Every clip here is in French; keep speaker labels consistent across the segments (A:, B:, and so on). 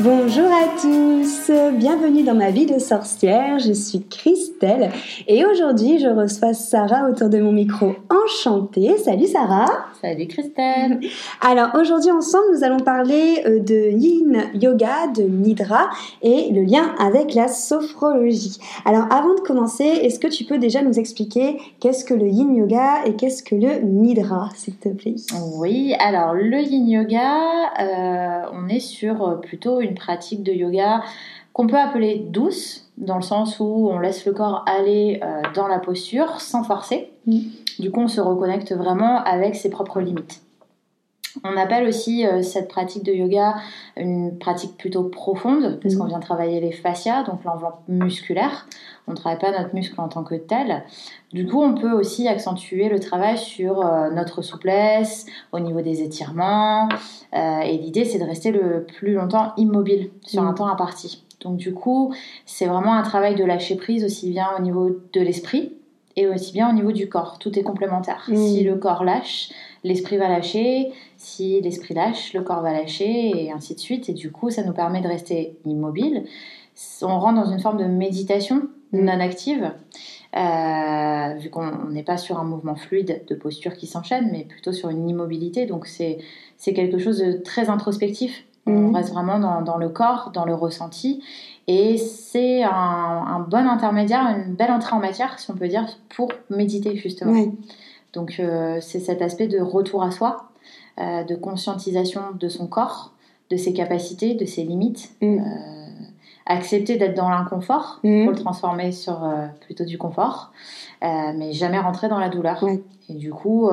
A: Bonjour à tous, bienvenue dans ma vie de sorcière, je suis Christelle et aujourd'hui je reçois Sarah autour de mon micro. Enchantée, salut Sarah
B: Salut Christelle
A: Alors aujourd'hui ensemble nous allons parler euh, de Yin Yoga, de Nidra et le lien avec la sophrologie. Alors avant de commencer, est-ce que tu peux déjà nous expliquer qu'est-ce que le Yin Yoga et qu'est-ce que le Nidra s'il te plaît?
B: Oui, alors le Yin Yoga, euh, on est sur euh, plutôt une pratique de yoga qu'on peut appeler douce, dans le sens où on laisse le corps aller euh, dans la posture sans forcer. Mm. Du coup, on se reconnecte vraiment avec ses propres limites. On appelle aussi euh, cette pratique de yoga une pratique plutôt profonde, parce mm. qu'on vient travailler les fascias, donc l'enveloppe musculaire. On ne travaille pas notre muscle en tant que tel. Du coup, on peut aussi accentuer le travail sur euh, notre souplesse, au niveau des étirements. Euh, et l'idée, c'est de rester le plus longtemps immobile sur un mm. temps imparti. Donc du coup, c'est vraiment un travail de lâcher prise aussi bien au niveau de l'esprit et aussi bien au niveau du corps. Tout est complémentaire. Mm. Si le corps lâche, l'esprit va lâcher. Si l'esprit lâche, le corps va lâcher et ainsi de suite. Et du coup, ça nous permet de rester immobile. On rentre dans une forme de méditation mm. non active. Euh, vu qu'on n'est pas sur un mouvement fluide de posture qui s'enchaîne, mais plutôt sur une immobilité. Donc c'est quelque chose de très introspectif. On mm. reste vraiment dans, le corps, dans le ressenti. Et c'est un, bon intermédiaire, une belle entrée en matière, si on peut dire, pour méditer justement. Donc euh, c'est cet aspect de retour à soi, euh, de conscientisation de son corps, de ses capacités, de ses limites. Mm. Euh, accepter d'être dans l'inconfort mm. pour le transformer sur plutôt du confort, mais jamais rentrer dans la douleur. Et du coup,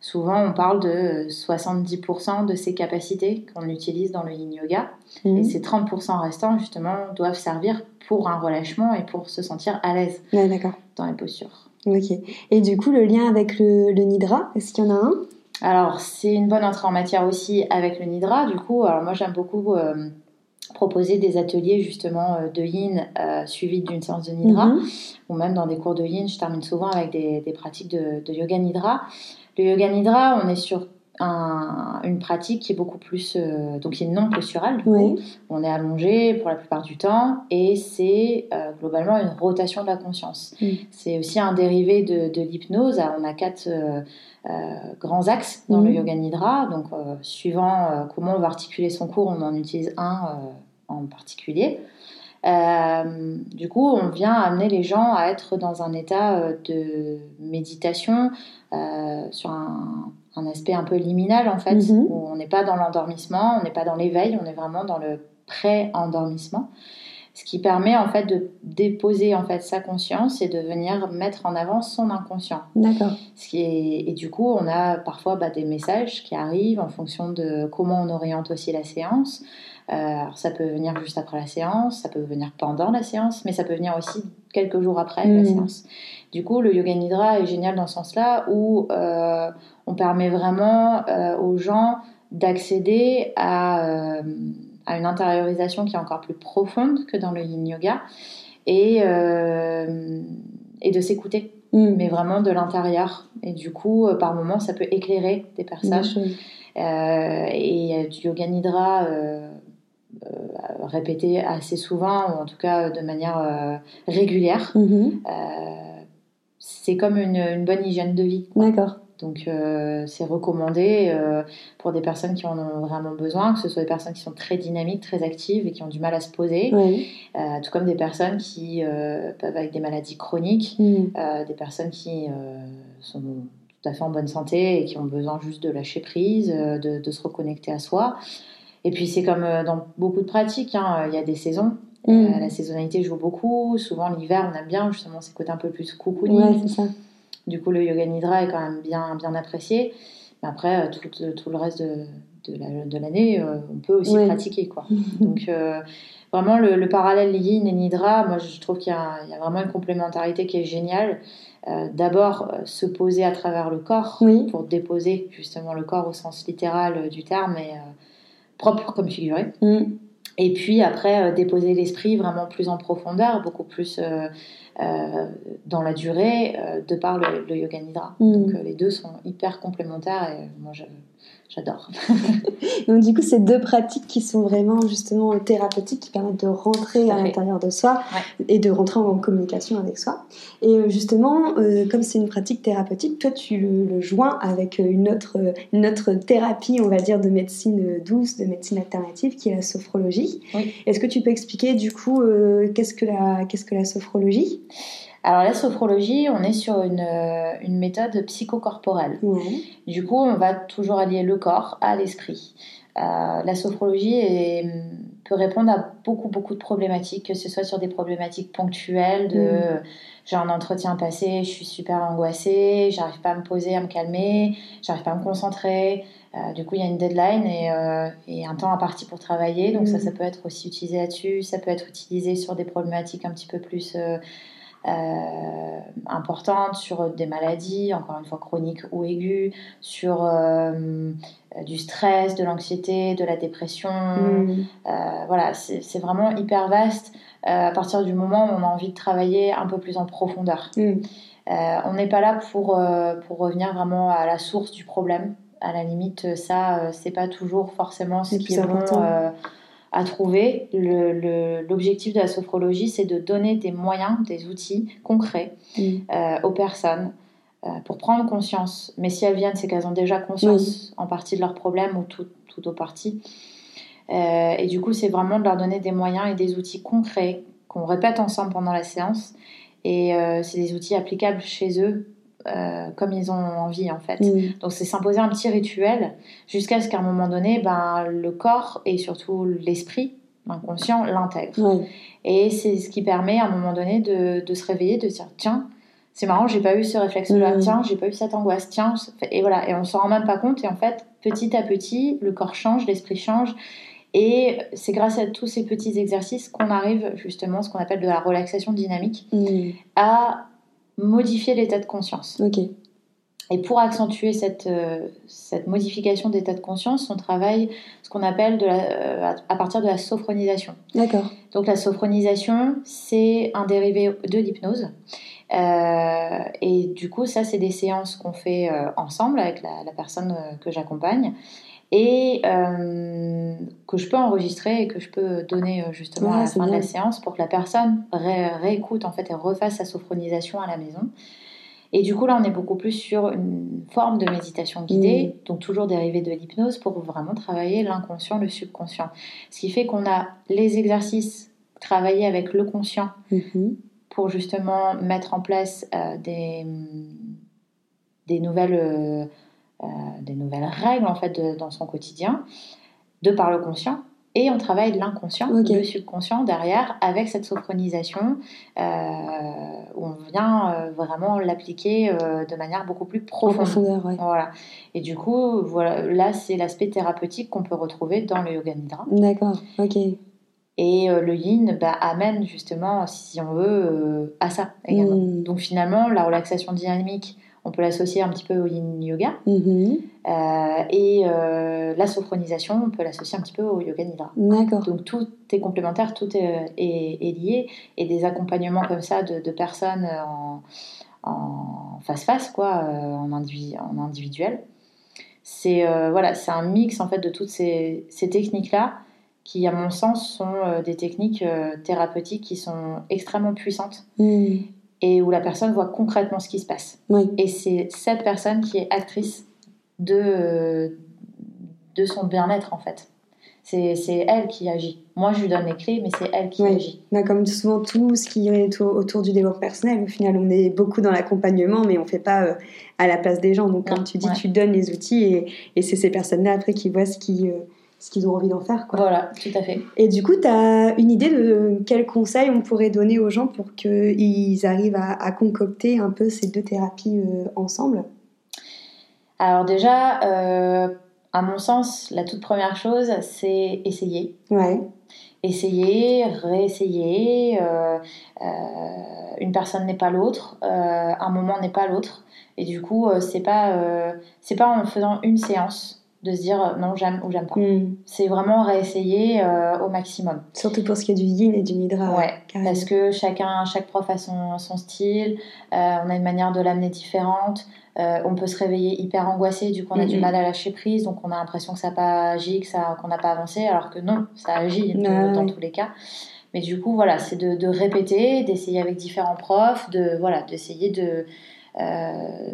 B: souvent on parle de 70% de ses capacités qu'on utilise dans le yin yoga, mm. et ces 30% restants justement doivent servir pour un relâchement et pour se sentir à l'aise dans les postures.
A: Ok. Et du coup, le lien avec le, Nidra, est-ce qu'il y en a un?
B: Alors, c'est une bonne entrée en matière aussi avec le Nidra. Du coup, alors moi, j'aime beaucoup euh, proposer des ateliers justement euh, de Yin euh, suivis d'une séance de Nidra. Mhm. Ou même dans des cours de Yin, je termine souvent avec des, pratiques de, de, Yoga Nidra. Le Yoga Nidra, on est sur une pratique qui est beaucoup plus euh, donc qui est non posturale. On est allongé pour la plupart du temps et c'est euh, globalement une rotation de la conscience. Mm. C'est aussi un dérivé de, l'hypnose. On a quatre euh, grands axes dans le mm. yoga nidra. Donc suivant comment on va articuler son cours, on en utilise un en particulier. du coup, on vient amener les gens à être dans un état de méditation sur un un aspect un peu liminal en fait, mhm. où on n'est pas dans l'endormissement, on n'est pas dans l'éveil, on est vraiment dans le pré-endormissement. Ce qui permet en fait de déposer en fait sa conscience et de venir mettre en avant son inconscient.
A: D'accord.
B: Et du coup, on a parfois bah, des messages qui arrivent en fonction de comment on oriente aussi la séance. Euh, alors ça peut venir juste après la séance, ça peut venir pendant la séance, mais ça peut venir aussi quelques jours après la mhm. séance. Du coup, le yoga nidra est génial dans ce sens-là où euh, on permet vraiment euh, aux gens d'accéder à, euh, à, une intériorisation qui est encore plus profonde que dans le yin yoga et, et de s'écouter, mm. mais vraiment de l'intérieur. Et du coup, par moments, ça peut éclairer des personnes. et du yoga nidra répété assez souvent, ou en tout cas de manière régulière. Mm-hmm c'est comme une, bonne hygiène de vie.
A: D'accord.
B: Donc euh, c'est recommandé euh, pour des personnes qui en ont vraiment besoin, que ce soit des personnes qui sont très dynamiques, très actives et qui ont du mal à se poser, euh, tout comme des personnes qui peuvent avec des maladies chroniques, mm. des personnes qui sont tout à fait en bonne santé et qui ont besoin juste de lâcher prise, de, se reconnecter à soi. Et puis c'est comme dans beaucoup de pratiques, hein, il y a des saisons. Mm. la saisonnalité joue beaucoup. Souvent, l'hiver, on aime bien justement ces côtés un peu plus cocooning. Du coup, le yoga nidra est quand même bien, bien apprécié. Mais après, euh, tout, tout le reste de, de l'année, on peut aussi pratiquer. Quoi. Donc, vraiment, le, parallèle yin et nidra, moi, je trouve qu'il y, y, a vraiment une complémentarité qui est géniale. D'abord, se poser à travers le corps pour déposer justement le corps au sens littéral du terme et propre comme figuré. Mm. Et puis après, déposer l'esprit vraiment plus en profondeur, beaucoup plus euh, dans la durée euh, de par le, yoga nidra. Mm. Donc euh, les deux sont hyper complémentaires et moi j'adore.
A: Donc du coup, c'est deux pratiques qui sont vraiment justement thérapeutiques, qui permettent de rentrer à l'intérieur de soi et de rentrer en communication avec soi. Et justement, comme c'est une pratique thérapeutique, toi tu le, joins avec une autre, une autre thérapie, on va dire, de médecine douce, de médecine alternative, qui est la sophrologie. Est-ce que tu peux expliquer du coup qu'est-ce que la, qu'est-ce que la sophrologie?
B: Alors la sophrologie, on est sur une, euh, une méthode psychocorporelle. Du coup, on va toujours allier le corps à l'esprit. Euh, la sophrologie peut répondre à beaucoup beaucoup de problématiques, que ce soit sur des problématiques ponctuelles de mm. j'ai un entretien passé, je suis super angoissée, j'arrive pas à me poser, à me calmer, j'arrive pas à me concentrer. Euh, du coup, il y a une deadline et, et, un temps imparti pour travailler. Donc ça, ça peut être aussi utilisé là-dessus. Ça peut être utilisé sur des problématiques un petit peu plus euh, importante sur des maladies, encore une fois chroniques ou aiguës, sur euh, du stress, de l'anxiété, de la dépression. Mm. Euh, voilà, c'est vraiment hyper vaste à partir du moment où on a envie de travailler un peu plus en profondeur. Mm. on n'est pas là pour, pour revenir vraiment à la source du problème. À la limite, ça, c'est pas toujours forcément ce qui est important à trouver. L'objectif de la sophrologie, c'est de donner des moyens, des outils concrets mm. euh, aux personnes euh, pour prendre conscience. Mais si elles viennent, c'est qu'elles ont déjà conscience en partie de leurs problèmes ou tout, tout au parti. Euh, et du coup, c'est vraiment de leur donner des moyens et des outils concrets qu'on répète ensemble pendant la séance. Et c'est des outils applicables chez eux euh, comme ils ont envie en fait. Mm. Donc c'est s'imposer un petit rituel jusqu'à ce qu'à un moment donné, ben, le corps et surtout l'esprit, inconscient, l'intègre. Et c'est ce qui permet à un moment donné de, de se réveiller, de dire tiens, c'est marrant, j'ai pas eu ce réflexe-là, mm. tiens, j'ai pas eu cette angoisse, tiens, et voilà, et on s'en rend même pas compte, et en fait, petit à petit, le corps change, l'esprit change, et c'est grâce à tous ces petits exercices qu'on arrive justement, ce qu'on appelle de la relaxation dynamique, mm. à modifier l'état de conscience.
A: Ok.
B: Et pour accentuer cette, euh, cette modification d'état de conscience, on travaille ce qu'on appelle de la, euh, à partir de la sophronisation.
A: D'accord.
B: Donc la sophronisation, c'est un dérivé de l'hypnose. Euh, et du coup, ça, c'est des séances qu'on fait ensemble avec la, la personne que j'accompagne et euh, que je peux enregistrer et que je peux donner euh, justement à la fin de la séance pour que la personne réécoute en fait et refasse sa sophronisation à la maison. Et du coup là on est beaucoup plus sur une forme de méditation guidée, mm. donc toujours dérivée de l'hypnose pour vraiment travailler l'inconscient, le subconscient. Ce qui fait qu'on a les exercices travaillés avec le conscient mm-hmm. pour justement mettre en place euh, des, des nouvelles euh, des nouvelles règles en fait dans son quotidien, de par le conscient. Et on travaille l'inconscient, le subconscient derrière, avec cette sophronisation, euh, où on vient euh, vraiment l'appliquer de manière beaucoup plus profonde. Voilà. Et du coup, voilà, là, c'est l'aspect thérapeutique qu'on peut retrouver dans le yoga nidra.
A: D'accord, ok.
B: Et le yin bah, amène justement, si on veut, à ça également. Hmm. Donc finalement, la relaxation dynamique, on peut l'associer un petit peu au yin yoga. Mm-hmm. Euh, et euh, la sophronisation, on peut l'associer un petit peu au yoga nidra.
A: D'accord.
B: Donc tout est complémentaire, tout est, lié. Et des accompagnements comme ça de, personnes en, face-face, quoi, euh, en, en individuel. C'est voilà, c'est un mix en fait de toutes ces, techniques-là qui, à mon sens, sont des techniques thérapeutiques qui sont extrêmement puissantes. Mm et où la personne voit concrètement ce qui se passe. Et c'est cette personne qui est actrice de, de son bien-être en fait. C'est elle qui agit. Moi, je lui donne les clés, mais c'est elle qui agit.
A: Bah, comme souvent, tout ce qui est autour, du développement personnel, au final, on est beaucoup dans l'accompagnement, mais on ne fait pas euh, à la place des gens. Donc, comme tu dis, tu donnes les outils et, et c'est ces personnes-là après qui voient ce qui, euh, ce qu'ils ont envie d'en faire. Quoi.
B: Voilà, tout à fait.
A: Et du coup, tu as une idée de quels conseils on pourrait donner aux gens pour qu'ils arrivent à, concocter un peu ces deux thérapies euh, ensemble?
B: Alors déjà, euh, À mon sens, la toute première chose, c'est essayer.
A: Ouais.
B: Essayer, réessayer. Euh, une personne n'est pas l'autre, un moment n'est pas l'autre. Et du coup, c'est pas, c'est pas en faisant une séance de se dire non j'aime ou j'aime pas.
A: Hmm.
B: C'est vraiment réessayer au maximum.
A: Surtout pour ce qui est du yin et du nidra.
B: Ouais, parce que chacun, chaque prof a son, son style, on a une manière de l'amener différente. Euh, on peut se réveiller hyper angoissé, du coup on a du mal à lâcher prise, donc on a l'impression que ça n'a pas agi, que ça, qu'on n'a pas avancé, alors que non, ça agit dans tous les cas. Mais du coup, voilà, c'est de, répéter, d'essayer avec différents profs, de voilà, d'essayer de euh,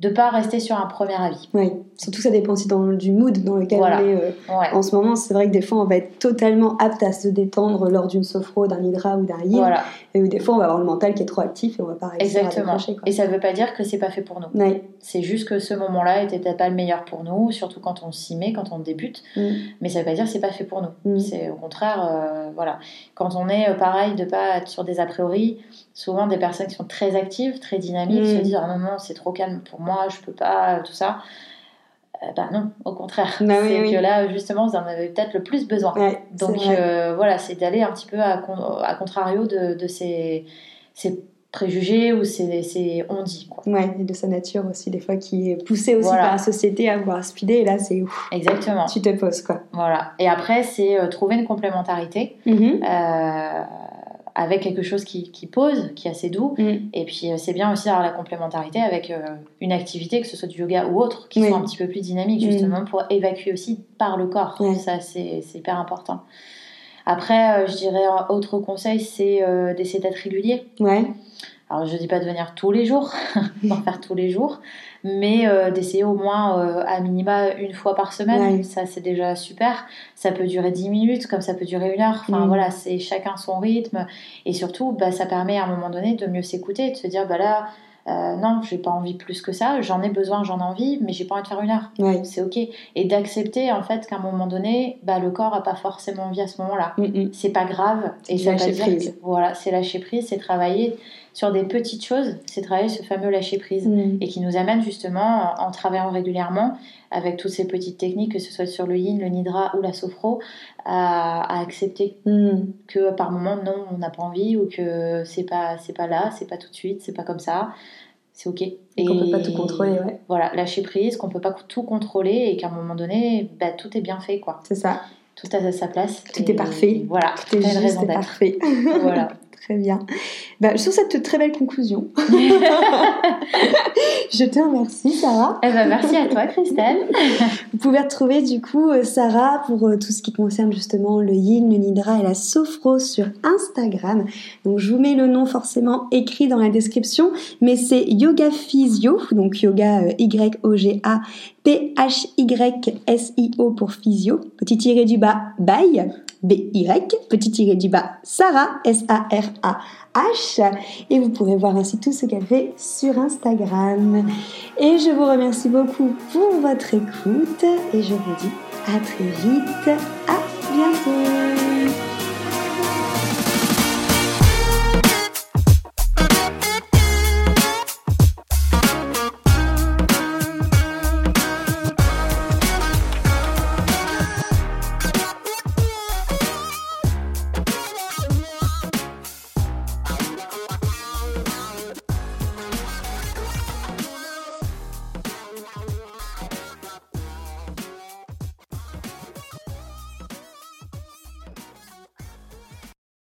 B: de pas rester sur un premier avis.
A: Oui, surtout ça dépend aussi dans, du mood dans lequel on est euh, en ce moment. C'est vrai que des fois on va être totalement apte à se détendre lors d'une sophro, d'un hydra ou d'un yin. Et des fois on va avoir le mental qui est trop actif et on va pas réussir
B: Exactement. à Et ça veut pas dire que c'est pas fait pour nous. C'est juste que ce moment-là était peut-être pas le meilleur pour nous, surtout quand on s'y met, quand on débute. Mm. Mais ça veut pas dire que c'est pas fait pour nous. Mm. C'est au contraire, euh, voilà. Quand on est euh, pareil, de pas être sur des a priori, souvent des personnes qui sont très actives, très dynamiques, se mm. disent ah non non c'est trop calme pour moi, je peux pas, tout ça. Euh, bah non, au contraire. Bah c'est que là, justement, vous en avez peut-être le plus besoin. Donc euh, voilà, c'est d'aller un petit peu à, à contrario de, de ces, ces, préjugés ou ces, ces on dit. Quoi.
A: Ouais, et de sa nature aussi, des fois, qui est poussée aussi par la société à vouloir speeder, et là, c'est ouf.
B: Exactement.
A: Tu te poses, quoi.
B: Voilà. Et après, c'est euh, trouver une complémentarité. Mm-hmm avec quelque chose qui, qui, pose, qui est assez doux. Mm. Et puis, euh, c'est bien aussi d'avoir la complémentarité avec euh, une activité, que ce soit du yoga ou autre, qui soit un petit peu plus dynamique, mm. justement, pour évacuer aussi par le corps. Ça, c'est hyper important. Après, euh, je dirais, autre conseil, c'est d'essayer d'être régulier.
A: Ouais.
B: Alors, je dis pas de venir tous les jours, d'en faire tous les jours, mais euh, d'essayer au moins euh, à minima une fois par semaine. Ça, c'est déjà super. Ça peut durer 10 minutes, comme ça peut durer une heure. Enfin, mm. voilà, c'est chacun son rythme. Et surtout, bah, ça permet à un moment donné de mieux s'écouter, de se dire, bah là, euh, non, j'ai pas envie plus que ça, j'en ai besoin, j'en ai envie, mais j'ai pas envie de faire une heure. C'est ok. Et d'accepter en fait qu'à un moment donné, bah, le corps a pas forcément envie à ce moment-là. Mm, mm. C'est pas grave.
A: Et ça lâcher prise.
B: voilà, c'est lâcher prise, c'est travailler sur des petites choses, c'est travailler ce fameux lâcher prise mm. et qui nous amène justement en, travaillant régulièrement avec toutes ces petites techniques, que ce soit sur le yin, le nidra ou la sophro, à, accepter mm. que par moment non, on n'a pas envie ou que c'est pas c'est pas là, c'est pas tout de suite, c'est pas comme ça. C'est ok.
A: Et, qu'on peut pas tout contrôler, ouais.
B: Voilà, lâcher prise, qu'on peut pas tout contrôler et qu'à un moment donné, bah, tout est bien fait, quoi.
A: C'est ça.
B: Tout a sa place.
A: Tout est parfait.
B: Voilà.
A: Tout est juste parfait.
B: voilà.
A: Très bien. Bah, sur cette très belle conclusion, je te remercie, Sarah.
B: Eh ben, merci à toi, Christelle.
A: Vous pouvez retrouver du coup euh, Sarah pour euh, tout ce qui concerne justement le yin, le nidra et la sophro sur Instagram. Donc, je vous mets le nom forcément écrit dans la description, mais c'est Yoga Physio, donc yoga euh, Y-O-G-A P-H-Y-S-I-O pour physio, petit tiré du bas, bye B-Y, petit tiré du bas, Sarah, S-A-R-A-H. Et vous pourrez voir ainsi tout ce qu'elle fait sur Instagram. Et je vous remercie beaucoup pour votre écoute et je vous dis à très vite. À bientôt.